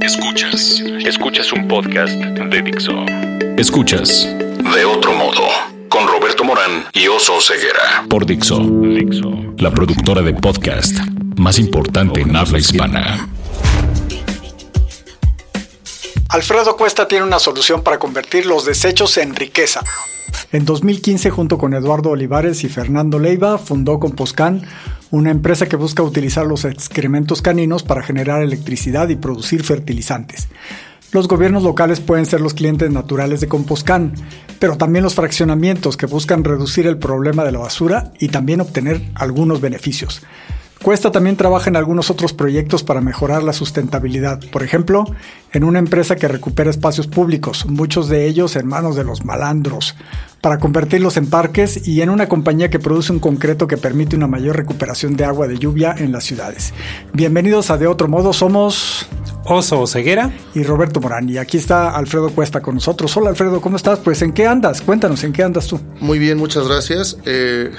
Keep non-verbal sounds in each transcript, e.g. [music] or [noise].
Escuchas. Escuchas un podcast de Dixo. Escuchas. De otro modo. Con Roberto Morán y Oso Ceguera. Por Dixo. Dixo. La productora de podcast más importante en habla hispana. Alfredo Cuesta tiene una solución para convertir los desechos en riqueza. En 2015, junto con Eduardo Olivares y Fernando Leiva, fundó Composcan, una empresa que busca utilizar los excrementos caninos para generar electricidad y producir fertilizantes. Los gobiernos locales pueden ser los clientes naturales de Composcan, pero también los fraccionamientos que buscan reducir el problema de la basura y también obtener algunos beneficios. Cuesta también trabaja en algunos otros proyectos para mejorar la sustentabilidad. Por ejemplo, en una empresa que recupera espacios públicos, muchos de ellos en manos de los malandros, para convertirlos en parques y en una compañía que produce un concreto que permite una mayor recuperación de agua de lluvia en las ciudades. Bienvenidos a De Otro Modo, somos Oso Ceguera y Roberto Morán. Y aquí está Alfredo Cuesta con nosotros. Hola Alfredo, ¿cómo estás? Pues ¿en qué andas? Cuéntanos, ¿en qué andas tú? Muy bien, muchas gracias. Eh,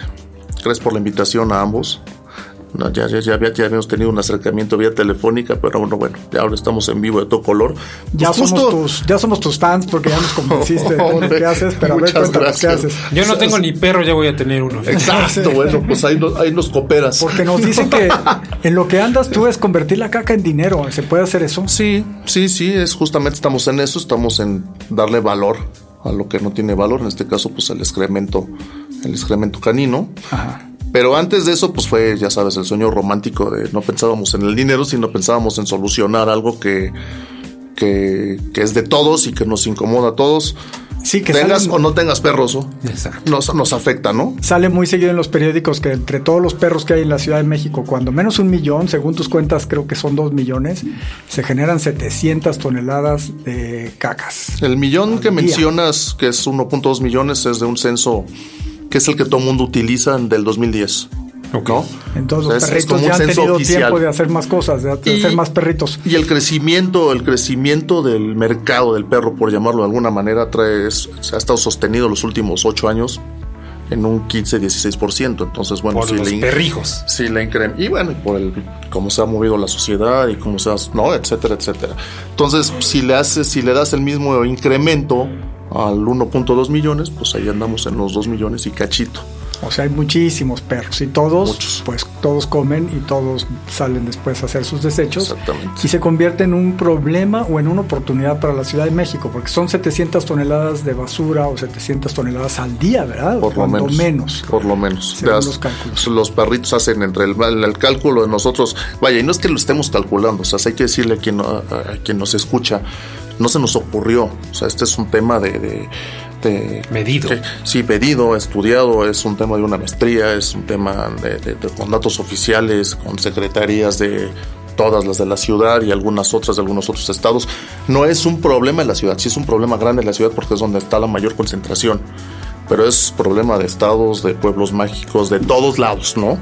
gracias por la invitación a ambos. No, ya, ya, ya, ya, habíamos tenido un acercamiento vía telefónica, pero bueno, bueno, ya ahora estamos en vivo de todo color. Pues ya, somos tus, ya somos tus fans porque ya nos [laughs] convenciste de qué haces, pero a ver, cuéntanos qué haces. Yo no tengo ni perro, ya voy a tener uno. Exacto, [laughs] bueno, pues ahí, ahí nos cooperas. Porque nos dicen que [laughs] en lo que andas tú es convertir la caca en dinero. ¿Se puede hacer eso? Sí, sí, sí, es justamente estamos en eso, estamos en darle valor a lo que no tiene valor, en este caso, pues el excremento, el excremento canino. Ajá pero antes de eso, pues fue, ya sabes, el sueño romántico de no pensábamos en el dinero, sino pensábamos en solucionar algo que, que, es de todos y que nos incomoda a todos. Sí, que tengas o no tengas perros, Nos, nos afecta, ¿no? Sale muy seguido en los periódicos que entre todos los perros que hay en la Ciudad de México, cuando menos un millón, según tus cuentas creo que son dos millones, se generan 700 toneladas de cacas. El millón que mencionas, que es 1.2 millones, es de un censo que es el que todo el mundo utiliza del 2010. ¿no? Entonces los perritos ya han tenido tiempo de hacer más cosas, de hacer más perritos. Y el crecimiento, el crecimiento del mercado del perro, por llamarlo de alguna manera, trae, se ha estado sostenido los últimos ocho años en un 15-16%. Entonces, bueno, por los perrijos. Sí, la Y bueno, por el cómo se ha movido la sociedad y cómo se ha, no, etcétera, etcétera. Entonces, si le haces, si le das el mismo incremento al 1.2 millones, pues ahí andamos en los 2 millones y cachito. O sea, hay muchísimos perros y todos, pues todos comen y todos salen después a hacer sus desechos. Exactamente. Y se convierte en un problema o en una oportunidad para la Ciudad de México, porque son 700 toneladas de basura o 700 toneladas al día, ¿verdad? Por lo menos, Por lo menos. los cálculos. Los perritos hacen entre el, el, cálculo de nosotros. Vaya, y no es que lo estemos calculando, o sea, hay que decirle a quien, a quien nos escucha no se nos ocurrió. O sea, este es un tema de... medido. sí, medido, estudiado, es un tema de una maestría, es un tema de, con datos oficiales, con secretarías de todas las de la ciudad y algunas otras de algunos otros estados. No es un problema en la ciudad, sí es un problema grande en la ciudad porque es donde está la mayor concentración. Pero es problema de estados, de pueblos mágicos, de todos lados, ¿no?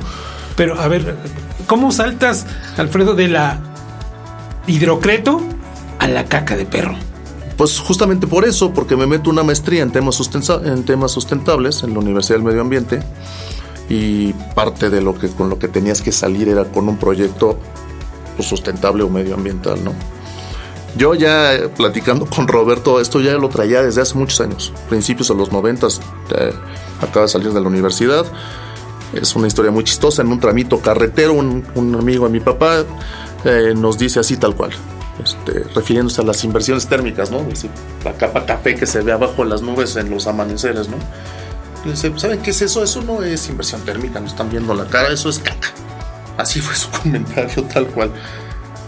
Pero a ver, ¿cómo saltas, Alfredo, de la hidrocreto a la caca de perro? Pues justamente por eso, porque me meto una maestría en temas, en temas sustentables en la Universidad del Medio Ambiente y parte de lo que con lo que tenías que salir era con un proyecto pues, sustentable o medioambiental, ¿no? Yo ya eh, platicando con Roberto, esto ya lo traía desde hace muchos años, principios de los noventas, acaba de salir de la universidad. Es una historia muy chistosa. En un tramito carretero, un, amigo de mi papá eh, nos dice así tal cual. Este, refiriéndose a las inversiones térmicas, ¿no? la capa café que se ve abajo de las nubes en los amaneceres, ¿no? Dice, ¿saben qué es eso? Eso no es inversión térmica, no están viendo la cara, eso es caca. Así fue su [laughs] comentario, tal cual.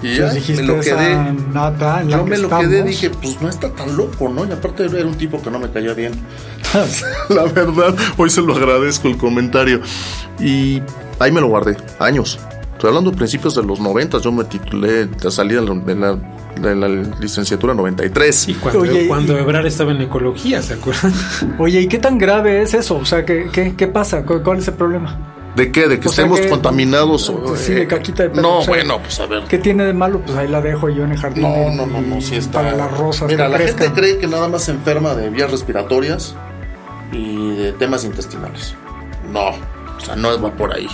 Y ya me lo quedé. Nada yo me lo quedé, dije, pues no está tan loco, ¿no? Y aparte era un tipo que no me caía bien. [laughs] la verdad, hoy se lo agradezco el comentario. Y ahí me lo guardé, años. Estoy hablando de principios de los 90, yo me titulé, salí de la, de la, licenciatura 93. Y cuando, cuando Ebrar estaba en ecología, ¿se acuerdan? [laughs] Oye, ¿y qué tan grave es eso? O sea, ¿qué, qué, qué pasa? ¿Cuál, es el problema? ¿De qué? ¿De que estemos contaminados? Sí, de caquita de perro. No, bueno, pues a ver. ¿Qué tiene de malo? Pues ahí la dejo yo en el jardín. No, no, no, no, sí está. Para las rosas. Mira, la gente cree que nada más se enferma de vías respiratorias y de temas intestinales. No, o sea, no va por ahí.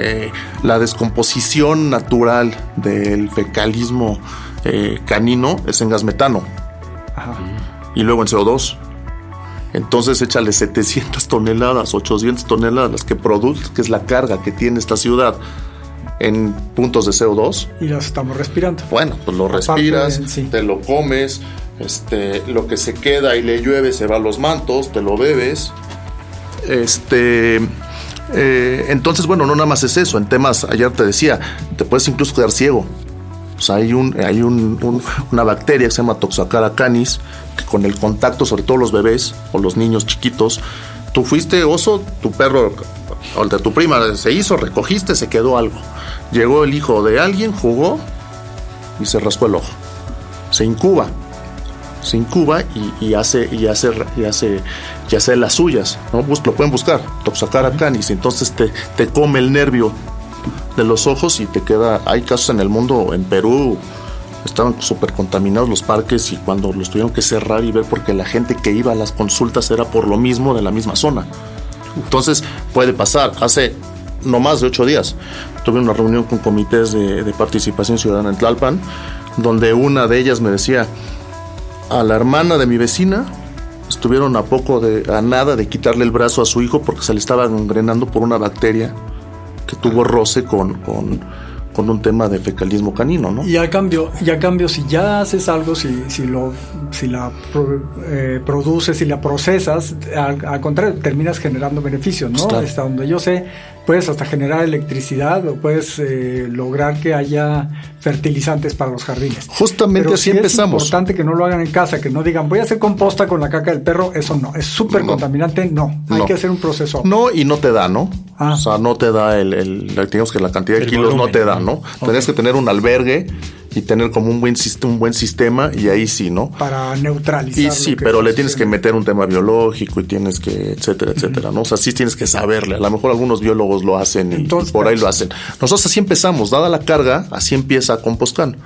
Eh, la descomposición natural del fecalismo eh, canino es en gas metano. Y luego en CO2. Entonces échale 700 toneladas, 800 toneladas que produce, que es la carga que tiene esta ciudad en puntos de CO2. Y las estamos respirando. Bueno, pues lo respiras, te lo comes, este, lo que se queda y le llueve se va a los mantos, te lo bebes. Este, eh, entonces, bueno, no nada más es eso. En temas, ayer te decía, te puedes incluso quedar ciego. O sea, hay, un, hay una bacteria que se llama Toxocara canis, que con el contacto, sobre todo los bebés o los niños chiquitos, tú fuiste oso, tu perro o el de tu prima se hizo, recogiste, se quedó algo. Llegó el hijo de alguien, jugó y se raspó el ojo. Se incuba. Se incuba y, hace, y hace, y hace, y hace las suyas. ¿no? lo pueden buscar, Toxocara canis. Entonces te, te come el nervio de los ojos y te queda. Hay casos en el mundo, en Perú, estaban súper contaminados los parques y cuando los tuvieron que cerrar y ver porque la gente que iba a las consultas era por lo mismo de la misma zona. Entonces puede pasar. Hace no más de ocho días tuve una reunión con comités de, de participación ciudadana en Tlalpan, donde una de ellas me decía, a la hermana de mi vecina estuvieron a poco de, a nada de quitarle el brazo a su hijo porque se le estaba engrenando por una bacteria que tuvo roce con, con, un tema de fecalismo canino, ¿no? Y a cambio, y a cambio si ya haces algo, si, si, lo, si la eh, produces, si la procesas, al, contrario, terminas generando beneficios, ¿no? Pues Hasta donde yo sé, puedes hasta generar electricidad o puedes eh, lograr que haya fertilizantes para los jardines. Justamente así empezamos. Es importante que no lo hagan en casa, que no digan voy a hacer composta con la caca del perro, eso no, es súper contaminante, no. Hay que hacer un proceso. No, y no te da, ¿no? Ah. O sea, no te da el, el, digamos que la cantidad de kilos no te da, ¿no? Tendrías que tener un albergue y tener como un buen, un buen sistema y ahí sí, ¿no? Para neutralizar. Y sí, pero le tienes que meter un tema biológico y tienes que, etcétera, etcétera, ¿no? O sea, sí tienes que saberle. A lo mejor algunos biólogos lo hacen y, por ahí lo hacen. Nosotros así empezamos, dada la carga, así empieza Compostcan.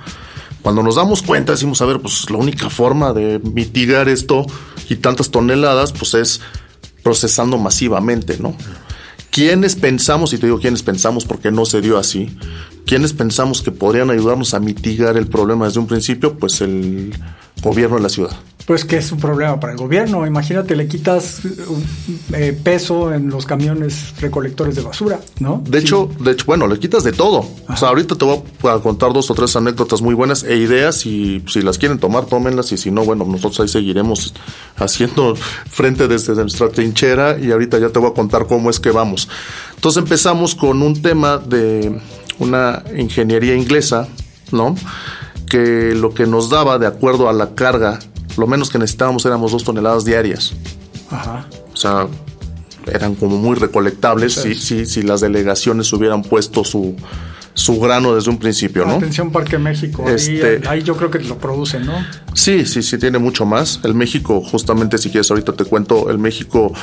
Cuando nos damos cuenta, decimos, a ver, pues la única forma de mitigar esto y tantas toneladas, pues es procesando masivamente, ¿no? ¿Quiénes pensamos, y te digo quiénes pensamos porque no se dio así, quiénes pensamos que podrían ayudarnos a mitigar el problema desde un principio? Pues el gobierno de la ciudad pues que es un problema para el gobierno. Imagínate, le quitas eh, peso en los camiones recolectores de basura, ¿no? De hecho, de hecho, bueno, le quitas de todo. O sea, ahorita te voy a contar dos o tres anécdotas muy buenas e ideas y si las quieren tomar, tómenlas y si no, bueno, nosotros ahí seguiremos haciendo [laughs] frente desde nuestra trinchera y ahorita ya te voy a contar cómo es que vamos. Entonces empezamos con un tema de una ingeniería inglesa, ¿no? Que lo que nos daba de acuerdo a la carga lo menos que necesitábamos éramos dos toneladas diarias. Ajá. O sea, eran como muy recolectables si, si, si las delegaciones hubieran puesto su, su grano desde un principio, ¿no? Atención Parque México, este, ahí, yo creo que lo producen, ¿no? Sí, sí, sí, tiene mucho más. El México, justamente si quieres ahorita te cuento, el México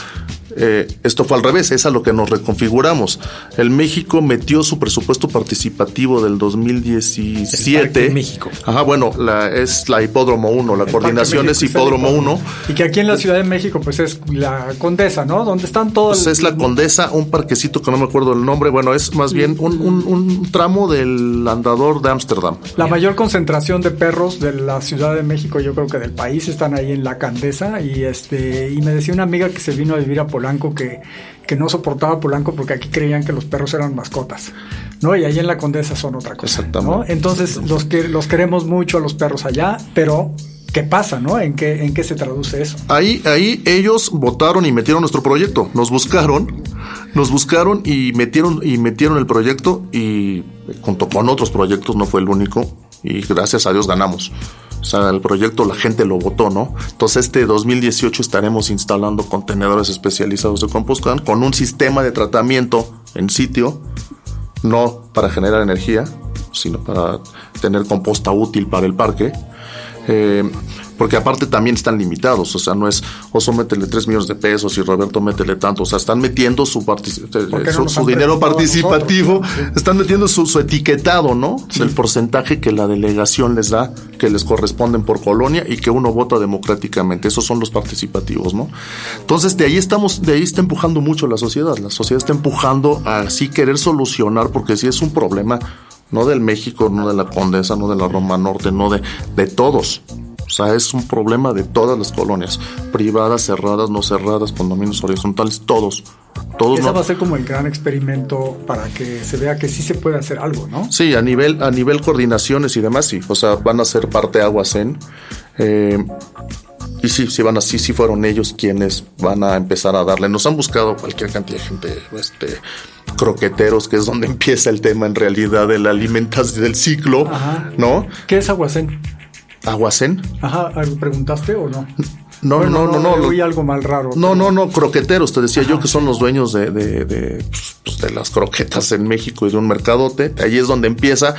eh, esto fue al revés, es a lo que nos reconfiguramos. El México metió su presupuesto participativo del 2017. El México. Ajá, bueno, la, es la Hipódromo 1, la coordinación es Hipódromo 1. Y que aquí en la Ciudad de México, pues es la Condesa, ¿no? Donde están todos. Pues es la Condesa, un parquecito que no me acuerdo el nombre, bueno, es más bien un, un tramo del andador de Ámsterdam. La mayor concentración de perros de la Ciudad de México, yo creo que del país, están ahí en la Condesa. Y este, y me decía una amiga que se vino a vivir a Polanco que, que no soportaba Polanco porque aquí creían que los perros eran mascotas. ¿no? Y ahí en la Condesa son otra cosa. ¿no? Entonces, los que los queremos mucho a los perros allá, pero ¿Qué pasa, no? ¿En qué, ¿En qué se traduce eso? Ahí, ahí ellos votaron y metieron nuestro proyecto. Nos buscaron, nos buscaron y metieron, y metieron el proyecto y junto con otros proyectos, no fue el único, y gracias a Dios ganamos. O sea, el proyecto la gente lo votó, ¿no? Entonces este 2018 estaremos instalando contenedores especializados de Compostcan con un sistema de tratamiento en sitio, no para generar energía, sino para tener composta útil para el parque. Eh, porque aparte también están limitados, o sea, no es Oso métele 3 millones de pesos y Roberto métele tanto, o sea, están metiendo su, eh, su, dinero participativo, están metiendo su, etiquetado, ¿no? El porcentaje que la delegación les da, que les corresponden por colonia y que uno vota democráticamente, esos son los participativos, ¿no? Entonces, de ahí estamos, de ahí está empujando mucho la sociedad, la sociedad está empujando a así querer solucionar, porque si es un problema no del México, no de la Condesa, no de la Roma Norte, no de, de todos. O sea, es un problema de todas las colonias, privadas, cerradas, no cerradas, condominios horizontales, todos. todos Ese va a ser como el gran experimento para que se vea que sí se puede hacer algo, ¿no? Sí, a nivel, a nivel coordinaciones y demás, sí. O sea, van a ser parte aguas en. Eh, y sí, sí van así, sí fueron ellos quienes van a empezar a darle. Nos han buscado cualquier cantidad de gente, este, croqueteros, que es donde [laughs] empieza el tema en realidad de la alimentación del ciclo, ¿no? ¿Qué es aguacén? ¿Aguacén? Ajá, ¿algo preguntaste o no? No, no, no, no. Oí algo mal raro. No, no, no, croqueteros, te decía yo que son los dueños de, de, de, pues, de, las croquetas en México y de un mercadote. Ahí es donde empieza.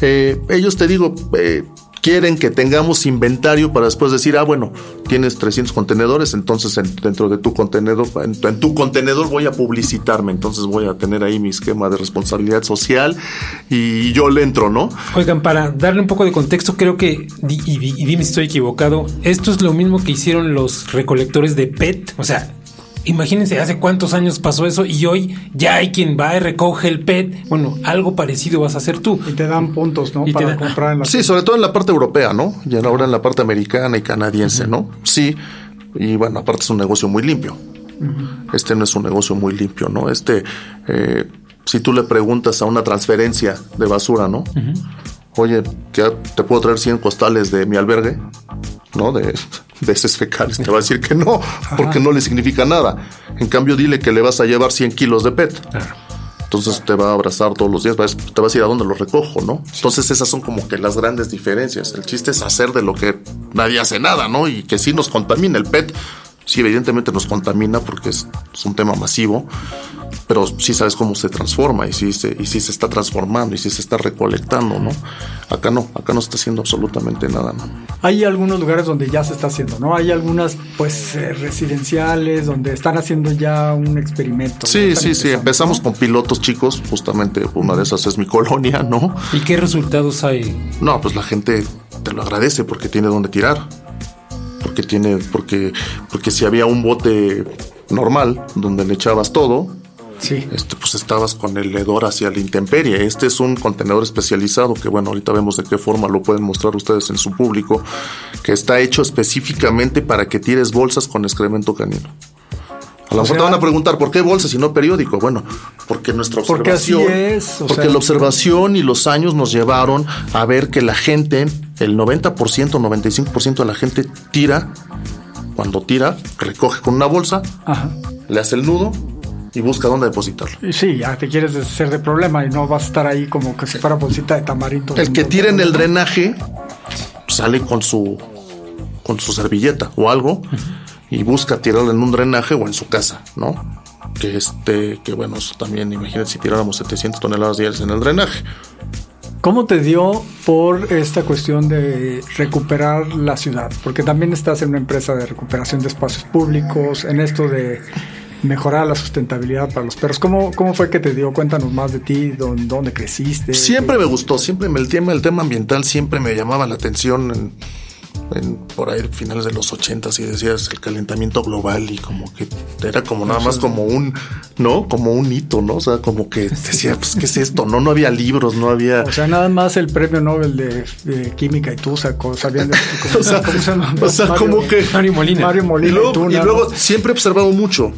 Eh, ellos, te digo, eh, quieren que tengamos inventario para después decir, ah, bueno, tienes 300 contenedores, entonces dentro de tu contenedor, en, tu contenedor voy a publicitarme, entonces voy a tener ahí mi esquema de responsabilidad social y yo le entro, ¿no? Oigan, para darle un poco de contexto, creo que, y, y dime si estoy equivocado, esto es lo mismo que hicieron los recolectores de PET, o sea, Imagínense hace cuántos años pasó eso y hoy ya hay quien va y recoge el PET. Bueno, algo parecido vas a hacer tú. Y te dan puntos, ¿no? Para comprar en la Sí, sobre todo en la parte europea, ¿no? Y ahora en la parte americana y canadiense, ¿no? Sí. Y bueno, aparte es un negocio muy limpio. Este no es un negocio muy limpio, ¿no? Este, eh, si tú le preguntas a una transferencia de basura, ¿no? Oye, ¿te puedo traer 100 costales de mi albergue? ¿No? De de heces fecales, te va a decir que no, porque no le significa nada. En cambio, dile que le vas a llevar 100 kilos de PET. Entonces te va a abrazar todos los días, te vas a ir a donde lo recojo, ¿no? Entonces esas son como que las grandes diferencias. El chiste es hacer de lo que nadie hace nada, ¿no? Y que sí nos contamina el PET. Sí, evidentemente nos contamina porque es un tema masivo, pero sí sabes cómo se transforma y sí se, y sí se está transformando y sí se está recolectando, ¿no? Acá no, acá no se está haciendo absolutamente nada, ¿no? Hay algunos lugares donde ya se está haciendo, ¿no? Hay algunas, pues, eh, residenciales donde están haciendo ya un experimento. Sí, sí, sí, empezamos con pilotos chicos, justamente una de esas es mi [laughs] colonia, ¿no? ¿Y qué resultados hay? No, pues la gente te lo agradece porque tiene donde tirar. Porque tiene, porque, porque si había un bote normal donde le echabas todo, Sí. Este, pues estabas con el hedor hacia la intemperie. Este es un contenedor especializado que, bueno, ahorita vemos de qué forma lo pueden mostrar ustedes en su público, que está hecho específicamente para que tires bolsas con excremento canino. A lo mejor te van a preguntar, ¿por qué bolsas y no periódico? Bueno, porque nuestra observación. Porque, es, porque la observación y los años nos llevaron a ver que la gente, el 90%, 95% de la gente tira, cuando tira, recoge con una bolsa, le hace el nudo y busca dónde depositarlo. Sí, ya te quieres deshacer de problema y no vas a estar ahí como que si fuera bolsita de tamarindo. El que tire en el drenaje sale con su con su servilleta o algo y busca tirarlo en un drenaje o en su casa, ¿no? Que este, que bueno, también imagínense si tiráramos 700 toneladas diarias en el drenaje. ¿Cómo te dio por esta cuestión de recuperar la ciudad? Porque también estás en una empresa de recuperación de espacios públicos, en esto de mejorar la sustentabilidad para los perros. ¿Cómo, cómo fue que te dio? Cuéntanos más de ti, dónde, dónde creciste. Siempre me gustó, siempre el tema, el tema ambiental siempre me llamaba la atención. En, por ahí finales de los ochentas y decías el calentamiento global y como que era como nada más como un no como un hito no o sea como que decía pues qué es esto no no había libros no había o sea nada más el premio Nobel de, química y tú sabían de, [laughs] o sea, o sea como que Mario Molina Mario Molina y luego siempre he observado mucho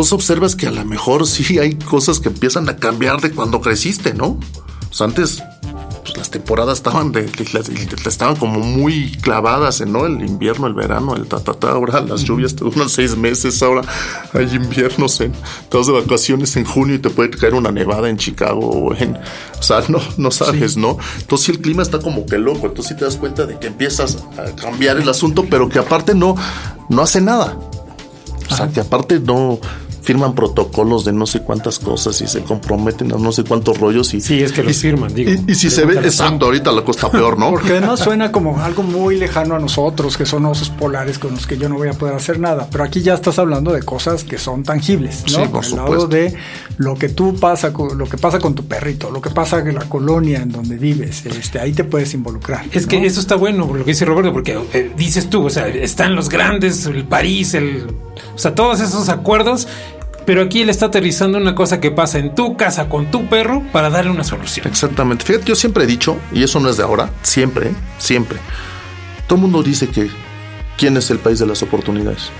entonces observas que a lo mejor sí hay cosas que empiezan a cambiar de cuando creciste, ¿no? antes pues, las temporadas estaban de, estaban como muy clavadas, ¿no? El invierno, el verano, el ta, ahora las lluvias te duran seis meses, ahora hay inviernos en todas de vacaciones en junio y te puede caer una nevada en Chicago o en, o sea, no, no sabes, ¿no? Entonces el clima está como que loco, entonces sí te das cuenta de que empiezas a cambiar el asunto, pero que aparte no, no hace nada. O sea, que aparte no, firman protocolos de no sé cuántas cosas y se comprometen a no sé cuántos rollos y sí es que los firman digo. y, si se ve exacto ahorita la costa peor no porque además suena como algo muy lejano a nosotros que son osos polares con los que yo no voy a poder hacer nada. Pero aquí ya estás hablando de cosas que son tangibles no sí, por, el lado de lo que tú pasa lo que pasa con tu perrito lo que pasa en la colonia en donde vives este ahí te puedes involucrar es que eso está bueno lo que dice Roberto porque eh, dices tú o sea están los grandes el París el o sea todos esos acuerdos Pero aquí él está aterrizando una cosa que pasa en tu casa con tu perro para darle una solución. Exactamente. Fíjate, yo siempre he dicho, y eso no es de ahora, siempre, siempre. Todo el mundo dice que quién es el país de las oportunidades.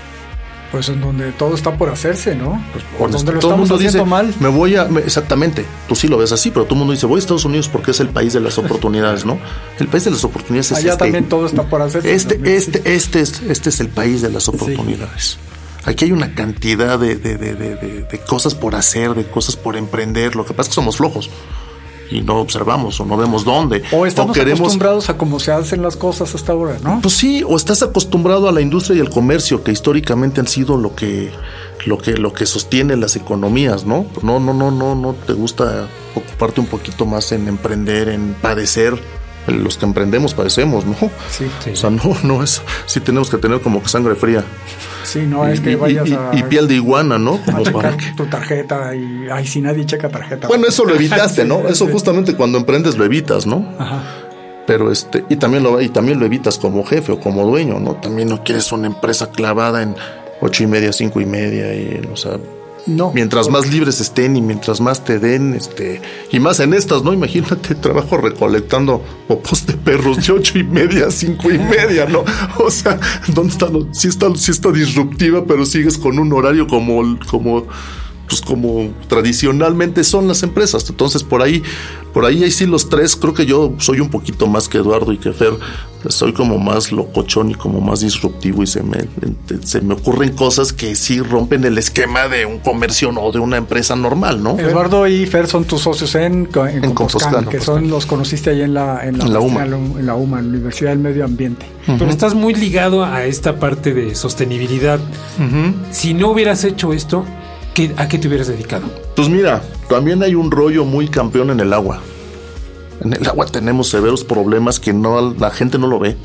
Pues en donde todo está por hacerse, ¿no? Pues donde lo todo el mundo dice, mal. Me voy a. exactamente, tú sí lo ves así, pero todo el mundo dice, voy a Estados Unidos porque es el país de las oportunidades, ¿no? El país de las oportunidades es Allá este. también todo está por hacerse. Este, este, este, es, este es el país de las oportunidades. Aquí hay una cantidad de, de, de, de, cosas por hacer, de cosas por emprender. Lo que pasa es que somos flojos y no observamos o no vemos dónde. O estamos acostumbrados a cómo se hacen las cosas hasta ahora, ¿no? Pues sí, o estás acostumbrado a la industria y el comercio que históricamente han sido lo que lo que lo que sostiene las economías, ¿no? No no no no no te gusta ocuparte un poquito más en emprender, en padecer los que emprendemos padecemos, ¿no? Sí, sí. O sea, no, no es, sí tenemos que tener como que sangre fría. Sí, no es que vayas a. Y piel de iguana, ¿no? Como para tu tarjeta y. Ay, si nadie checa tarjeta. Bueno, eso lo evitaste, [laughs] ¿no? Eso justamente cuando emprendes lo evitas, ¿no? Ajá. Pero este, y también lo, y también lo evitas como jefe o como dueño, ¿no? También no quieres una empresa clavada en ocho y media, cinco y media, y, o sea, no. Mientras más libres estén y mientras más te den, este, y más en estas, ¿no? Imagínate, [laughs] trabajo recolectando popos de perros de ocho y media, cinco y media, ¿no? O sea, ¿dónde está? Sí está, sí está disruptiva, pero sigues con un horario como, como pues como tradicionalmente son las empresas. Entonces por ahí, por ahí ahí sí los tres, creo que yo soy un poquito más que Eduardo y que Fer, soy como más locochón y como más disruptivo y se me, se me ocurren cosas que sí rompen el esquema de un comercio o de una empresa normal, ¿no? Eduardo y Fer son tus socios en, en, que son los conociste ahí en la, en la, UMA. En la UMA, en la Universidad del Medio Ambiente. Pero estás muy ligado a esta parte de sostenibilidad. Si no hubieras hecho esto, ¿a qué te hubieras dedicado? Pues mira, también hay un rollo muy campeón en el agua. En el agua tenemos severos problemas que no la gente no lo ve.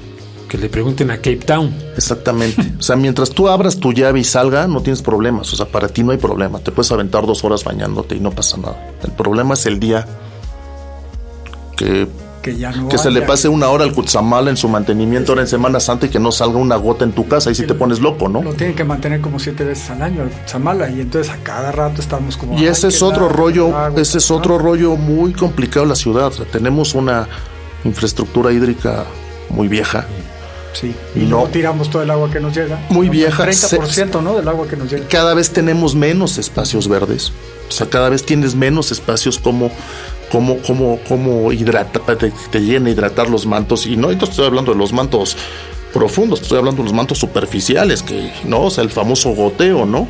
Que le pregunten a Cape Town. Exactamente. [laughs] o sea, mientras tú abras tu llave y salga, no tienes problemas. O sea, para ti no hay problema. Te puedes aventar dos horas bañándote y no pasa nada. El problema es el día que que se le pase una hora al Cutzamala en su mantenimiento ahora en Semana Santa y que no salga una gota en tu casa, y si te pones loco, ¿no? Lo tienen que mantener como siete veces al año al Cutzamala y entonces a cada rato estamos como... Y ese es otro rollo, ese es otro rollo muy complicado en la ciudad. tenemos una infraestructura hídrica muy vieja. Sí, y, no tiramos todo el agua que nos llega. Muy vieja. 30%, ¿no? Del agua que nos llega. Cada vez tenemos menos espacios verdes. O sea, cada vez tienes menos espacios como cómo, cómo, cómo hidrata, te, te llena hidratar los mantos. Y no estoy hablando de los mantos profundos, estoy hablando de los mantos superficiales, que, ¿no? O sea, el famoso goteo, ¿no?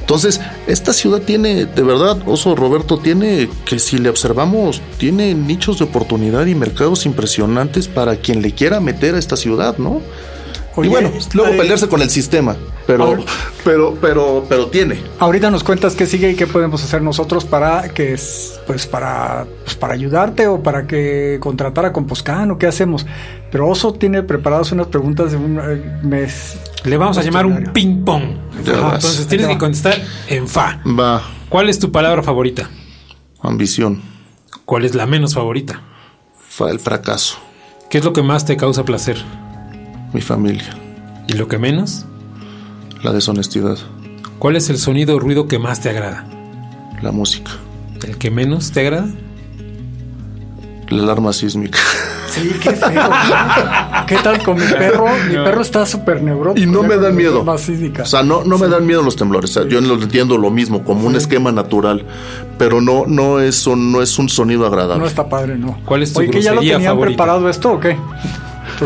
Entonces, esta ciudad tiene, de verdad, Oso Roberto, tiene que si le observamos, tiene nichos de oportunidad y mercados impresionantes para quien le quiera meter a esta ciudad, ¿no? y bueno, luego pelearse con el sistema, pero, pero, pero, pero tiene. Ahorita nos cuentas qué sigue y qué podemos hacer nosotros para que, pues, para, pues, para ayudarte o para que contratar a Composcan o qué hacemos. Pero Oso tiene preparadas unas preguntas de un eh, mes. Le vamos a llamar un ping pong. Entonces tienes que contestar en fa. Va. ¿Cuál es tu palabra favorita? Ambición. ¿Cuál es la menos favorita? Fa el fracaso. ¿Qué es lo que más te causa placer? Mi familia. ¿Y lo que menos? La deshonestidad. ¿Cuál es el sonido o ruido que más te agrada? La música. ¿El que menos te agrada? La alarma sísmica. [laughs] Sí, qué feo. ¿Qué tal con mi perro? Mi perro está súper neurótico. Y no me dan miedo. O sea, no, no me dan miedo los temblores. yo lo entiendo lo mismo, como un esquema natural. Pero no, no, es un, no es un sonido agradable. No está padre, no. ¿Cuál es tu Oye, ¿que ya lo tenían preparado esto o qué?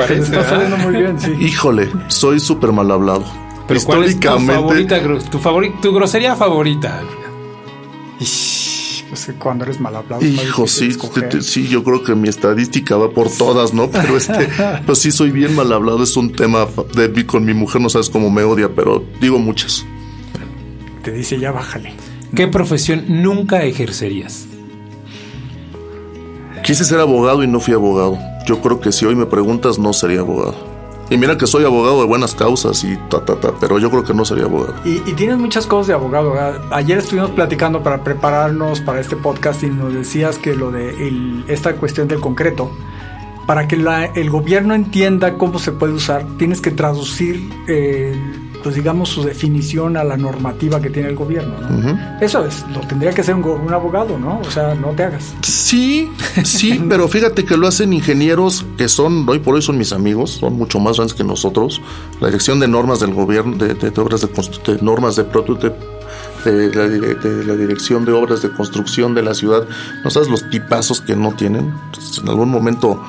está saliendo muy bien, sí. Híjole, soy súper mal hablado. Pero Históricamente. ¿cuál es tu favorita, tu, grosería favorita? Pues cuando eres mal hablado. Hijo, sí, sí, yo creo que mi estadística va por todas, ¿no? Pero este, [laughs] pues sí soy bien mal hablado. Es un tema de con mi mujer, no sabes cómo me odia, pero digo muchas. Te dice ya bájale. ¿Qué profesión nunca ejercerías? Quise ser abogado y no fui abogado. Yo creo que si hoy me preguntas, no sería abogado. Y mira que soy abogado de buenas causas y ta, ta, ta, pero yo creo que no sería abogado. Y, tienes muchas cosas de abogado. Ayer estuvimos platicando para prepararnos para este podcast y nos decías que lo de esta cuestión del concreto, para que el gobierno entienda cómo se puede usar, tienes que traducir pues digamos, su definición a la normativa que tiene el gobierno. ¿no? Eso es, lo tendría que hacer un, abogado, ¿no? O sea, no te hagas. Sí, sí, [laughs] pero fíjate que lo hacen ingenieros que son, hoy por hoy son mis amigos, son mucho más grandes que nosotros. La dirección de normas del gobierno, de, obras de, de normas de, de, de, la, de, la, dirección de obras de construcción de la ciudad, no sabes los tipazos que no tienen. en algún momento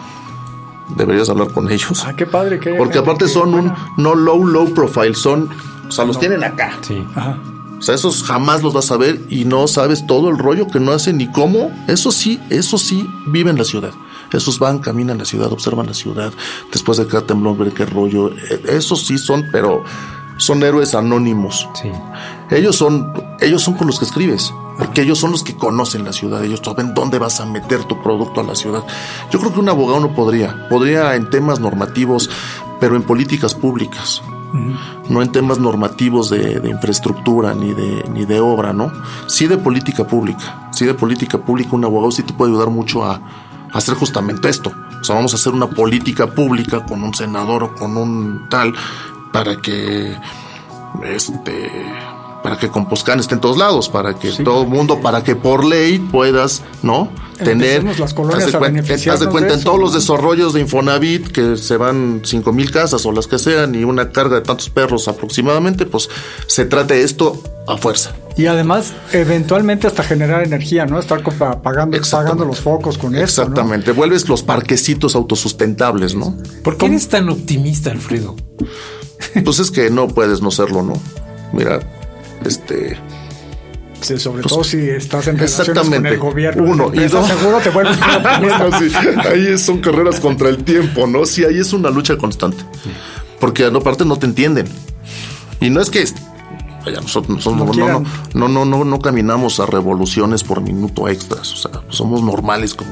deberías hablar con ellos. Ah, qué padre. Qué, Porque aparte son un no low, low profile, son, o sea, los tienen acá. Sí. Ajá. O sea, esos jamás los vas a ver y no sabes todo el rollo que no hacen ni cómo. Eso sí, eso sí, viven la ciudad. Esos van, caminan la ciudad, observan la ciudad. Después de cada temblor, ver qué rollo. E, esos sí son, pero son héroes anónimos. Sí. Ellos son, ellos son con los que escribes. Porque ellos son los que conocen la ciudad, ellos saben dónde vas a meter tu producto a la ciudad. Yo creo que un abogado no podría, podría en temas normativos, pero en políticas públicas, no en temas normativos de, infraestructura ni de, ni de obra, ¿no? Sí de política pública, sí de política pública, un abogado sí te puede ayudar mucho a, a hacer justamente esto. O sea, vamos a hacer una política pública con un senador o con un tal para que este para que Composcan esté en todos lados, para que todo el mundo, para que por ley puedas, ¿no? Tener. Las colonias haz de, cuenta, de cuenta en todos los desarrollos de Infonavit que se van cinco mil casas o las que sean y una carga de tantos perros aproximadamente, pues se trate esto a fuerza. Y además, eventualmente hasta generar energía, ¿no? Estar pagando, pagando los focos con eso. Exactamente. Vuelves los parquecitos autosustentables, ¿no? ¿Por qué eres tan optimista, Alfredo? Pues es que no puedes no serlo, ¿no? Mira, este sobre pues, todo si estás en relaciones con el gobierno. Uno y dos. Seguro te vuelves [laughs] Ahí son carreras contra el tiempo, ¿no? Sí, ahí es una lucha constante. Porque aparte no te entienden. Y no es que vaya, nosotros, no, no, no, no, no, no, caminamos a revoluciones por minuto extras. O sea, somos normales como,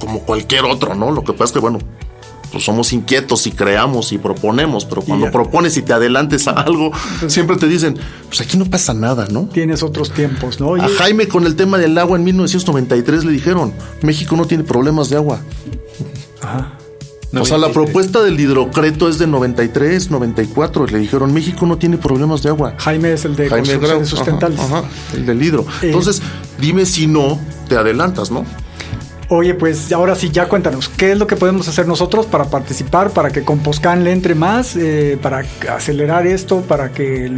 como cualquier otro, ¿no? Lo que pasa es que, bueno, pues somos inquietos y creamos y proponemos, pero cuando propones y te adelantes a algo, siempre te dicen, pues aquí no pasa nada, ¿no? Tienes otros tiempos, ¿no? A Jaime con el tema del agua en 1993 le dijeron, México no tiene problemas de agua. Ajá. o sea, la propuesta del hidrocreto es de 93, 94. Le dijeron, México no tiene problemas de agua. Jaime es el de Jaime sustentables. Ajá, el del hidro. Eh, Entonces, dime si no, te adelantas, ¿no? Oye, pues ahora sí, ya cuéntanos, ¿qué es lo que podemos hacer nosotros para participar, para que Composcan le entre más, eh, para acelerar esto, para que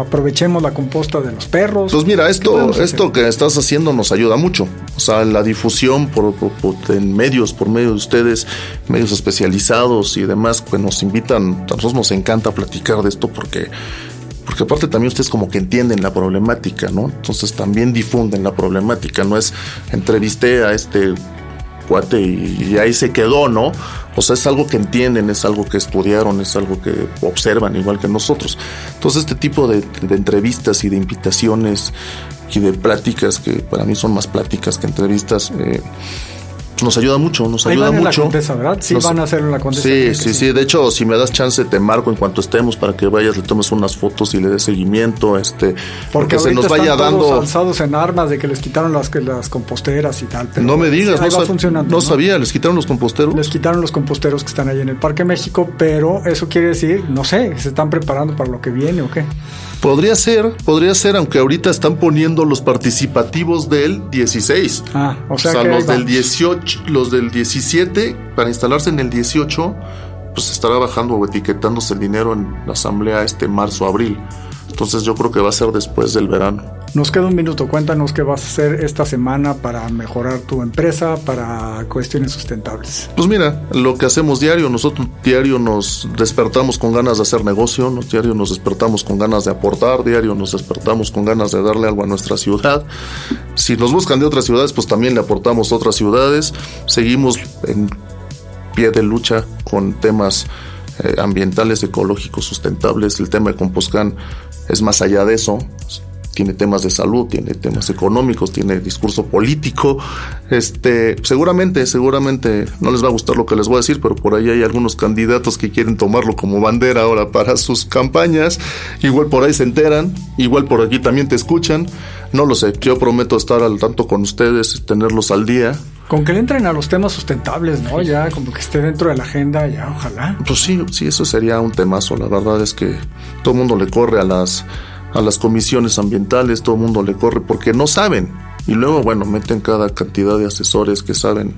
aprovechemos la composta de los perros? Pues mira, esto, esto que estás haciendo nos ayuda mucho. O sea, la difusión por, en medios, por medio de ustedes, medios especializados y demás, pues nos invitan, a nosotros nos encanta platicar de esto porque porque aparte también ustedes como que entienden la problemática, ¿no? Entonces también difunden la problemática, no es entrevisté a este cuate y, ahí se quedó, ¿no? O sea, es algo que entienden, es algo que estudiaron, es algo que observan igual que nosotros. Entonces este tipo de, entrevistas y de invitaciones y de pláticas, que para mí son más pláticas que entrevistas, eh, nos ayuda mucho, nos ayuda mucho. La Condesa, ¿verdad? Sí, van a hacer la Condesa. Sí, sí, sí, De hecho, si me das chance, te marco en cuanto estemos para que vayas, le tomes unas fotos y le des seguimiento, este, porque, se nos vaya están dando. Todos alzados en armas de que les quitaron las, las composteras y tal. no me digas, no, no, sabía, les quitaron los composteros. Les quitaron los composteros que están ahí en el Parque México, pero eso quiere decir, no sé, se están preparando para lo que viene o qué. Podría ser, podría ser, aunque ahorita están poniendo los participativos del 16. Ah, o sea, los del 18, los del 17, para instalarse en el 18, pues estará bajando o etiquetándose el dinero en la asamblea este marzo-abril. Entonces yo creo que va a ser después del verano. Nos queda un minuto, cuéntanos qué vas a hacer esta semana para mejorar tu empresa, para cuestiones sustentables. Pues mira, lo que hacemos diario, nosotros diario nos despertamos con ganas de hacer negocio, diario nos despertamos con ganas de aportar, diario nos despertamos con ganas de darle algo a nuestra ciudad. Si nos buscan de otras ciudades, pues también le aportamos a otras ciudades. Seguimos en pie de lucha con temas eh, ambientales, ecológicos, sustentables. El tema de Composcan es más allá de eso. Tiene temas de salud, tiene temas económicos, tiene discurso político. Este, seguramente, seguramente no les va a gustar lo que les voy a decir, pero por ahí hay algunos candidatos que quieren tomarlo como bandera ahora para sus campañas. Igual por ahí se enteran, igual por aquí también te escuchan. No lo sé, yo prometo estar al tanto con ustedes, tenerlos al día Con que le entren a los temas sustentables, ¿no? Ya como que esté dentro de la agenda, ya ojalá. Pues sí, sí, eso sería un temazo. La verdad es que todo el mundo le corre a las, a las comisiones ambientales, todo el mundo le corre porque no saben. Y luego, bueno, meten cada cantidad de asesores que saben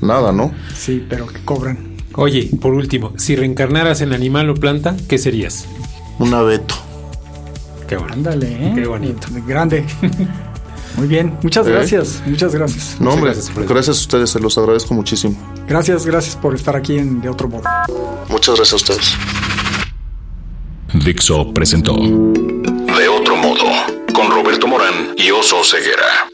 nada, ¿no? Sí, pero que cobran. Oye, por último, si reencarnaras en animal o planta, ¿qué serías? Un abeto. Qué bueno. Ándale, ¿eh? Qué bonito. Grande. Muy bien, muchas ¿Eh? gracias, muchas gracias. No, hombre, gracias, gracias, a ustedes, se los agradezco muchísimo. Gracias, gracias por estar aquí en De Otro Modo. Muchas gracias a ustedes. Dixo presentó De Otro Modo con Roberto Morán y Oso Ceguera.